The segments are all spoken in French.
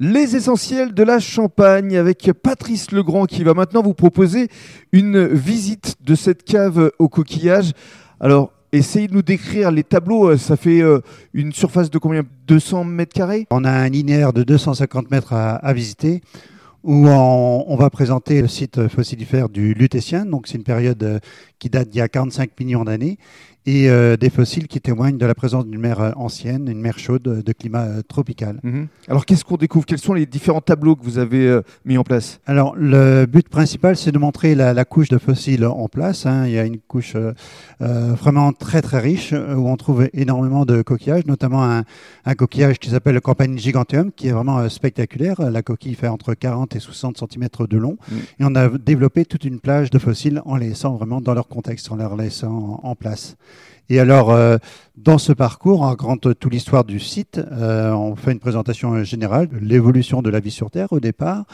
Les essentiels de la Champagne avec Patrice Legrand qui va maintenant vous proposer une visite de cette cave au coquillage. Alors, essayez de nous décrire les tableaux. Ça fait euh, une surface de combien? 200 mètres carrés? On a un linéaire de 250 mètres à, à visiter où on, on, va présenter le site fossilifère du Lutétien. Donc, c'est une période euh, qui date d'il y a 45 millions d'années et euh, des fossiles qui témoignent de la présence d'une mer euh, ancienne, une mer chaude de climat euh, tropical. Mhm. Alors qu'est-ce qu'on découvre? Quels sont les différents tableaux que vous avez euh, mis en place? Alors le but principal, c'est de montrer la, la, couche de fossiles en place. Hein. Il y a une couche euh, vraiment très très riche où on trouve énormément de coquillages, notamment un, un coquillage qui s'appelle le Campanile giganteum, qui est vraiment spectaculaire. La coquille fait entre 40 et 60 cm de long. Mhm. Et on a développé toute une plage de fossiles en les laissant vraiment dans leur contexte, en leur laissant en, en place. Et alors, euh, dans ce parcours, on raconte toute l'histoire du site. Euh, on fait une présentation générale de l'évolution de la vie sur Terre au départ.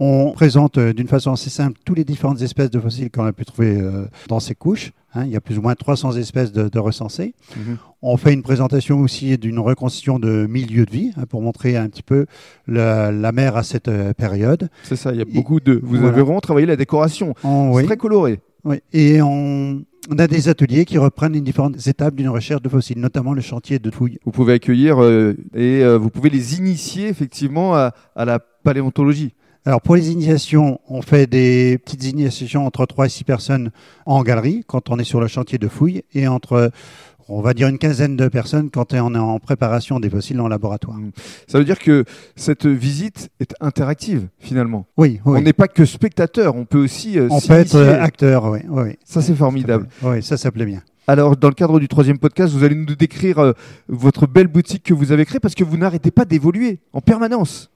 On présente euh, d'une façon assez simple toutes les différentes espèces de fossiles qu'on a pu trouver dans ces couches. Hein, il y a plus ou moins 300 espèces de, de recensées. -hmm. On fait une présentation aussi d'une reconstitution de milieux de vie hein, pour montrer un petit peu la, la mer à cette période. C'est ça, il y a beaucoup de... Vous voilà. avez vraiment travaillé la décoration. On, C'est oui. très coloré. Oui. Et on, on, a des ateliers qui reprennent les différentes étapes d'une recherche de fossiles, notamment le chantier de fouilles. Vous pouvez accueillir euh, et euh, vous pouvez les initier effectivement à, à la paléontologie. Alors pour les initiations, on fait des petites initiations entre 3 et 6 personnes en galerie quand on est sur le chantier de fouilles et entre on va dire une quinzaine de personnes quand on est en préparation des fossiles en laboratoire. Ça veut dire que cette visite est interactive finalement. Oui, oui. On n'est pas que spectateur, on peut aussi. Euh, on peut être acteur, oui. oui. Ça c'est formidable. Ça oui, ça s'appelait bien. Alors, dans le cadre du troisième podcast, vous allez nous décrire euh, votre belle boutique que vous avez créée parce que vous n'arrêtez pas d'évoluer en permanence.